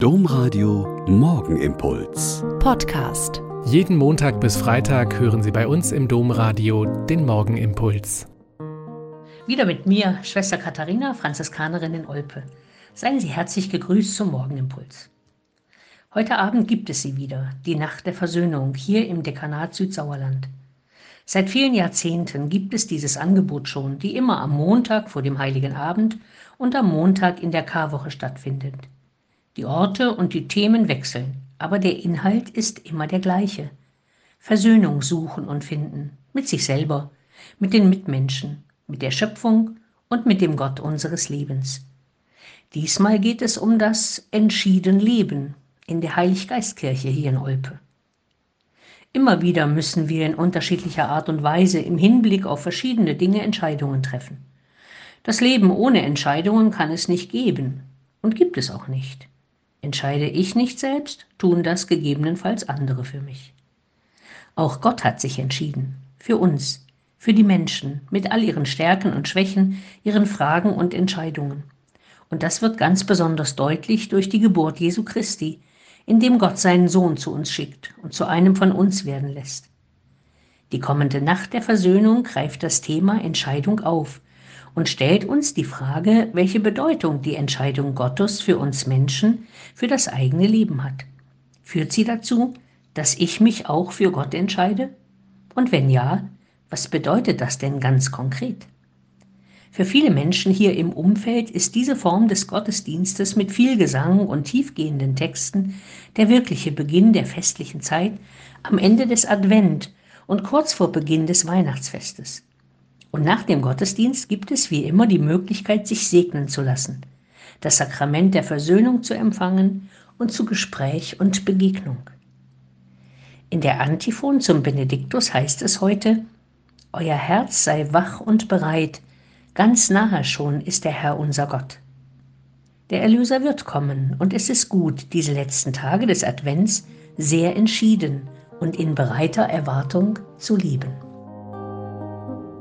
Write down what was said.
Domradio Morgenimpuls. Podcast. Jeden Montag bis Freitag hören Sie bei uns im Domradio den Morgenimpuls. Wieder mit mir, Schwester Katharina, Franziskanerin in Olpe. Seien Sie herzlich gegrüßt zum Morgenimpuls. Heute Abend gibt es sie wieder, die Nacht der Versöhnung, hier im Dekanat Südsauerland. Seit vielen Jahrzehnten gibt es dieses Angebot schon, die immer am Montag vor dem Heiligen Abend und am Montag in der Karwoche stattfindet. Die Orte und die Themen wechseln, aber der Inhalt ist immer der gleiche. Versöhnung suchen und finden, mit sich selber, mit den Mitmenschen, mit der Schöpfung und mit dem Gott unseres Lebens. Diesmal geht es um das entschieden Leben in der Heiliggeistkirche hier in Olpe. Immer wieder müssen wir in unterschiedlicher Art und Weise im Hinblick auf verschiedene Dinge Entscheidungen treffen. Das Leben ohne Entscheidungen kann es nicht geben und gibt es auch nicht. Entscheide ich nicht selbst, tun das gegebenenfalls andere für mich. Auch Gott hat sich entschieden, für uns, für die Menschen, mit all ihren Stärken und Schwächen, ihren Fragen und Entscheidungen. Und das wird ganz besonders deutlich durch die Geburt Jesu Christi, indem Gott seinen Sohn zu uns schickt und zu einem von uns werden lässt. Die kommende Nacht der Versöhnung greift das Thema Entscheidung auf und stellt uns die Frage, welche Bedeutung die Entscheidung Gottes für uns Menschen, für das eigene Leben hat. Führt sie dazu, dass ich mich auch für Gott entscheide? Und wenn ja, was bedeutet das denn ganz konkret? Für viele Menschen hier im Umfeld ist diese Form des Gottesdienstes mit viel Gesang und tiefgehenden Texten der wirkliche Beginn der festlichen Zeit am Ende des Advent und kurz vor Beginn des Weihnachtsfestes. Und nach dem Gottesdienst gibt es wie immer die Möglichkeit, sich segnen zu lassen, das Sakrament der Versöhnung zu empfangen und zu Gespräch und Begegnung. In der Antiphon zum Benediktus heißt es heute, Euer Herz sei wach und bereit, ganz nahe schon ist der Herr unser Gott. Der Erlöser wird kommen, und es ist gut, diese letzten Tage des Advents sehr entschieden und in bereiter Erwartung zu lieben.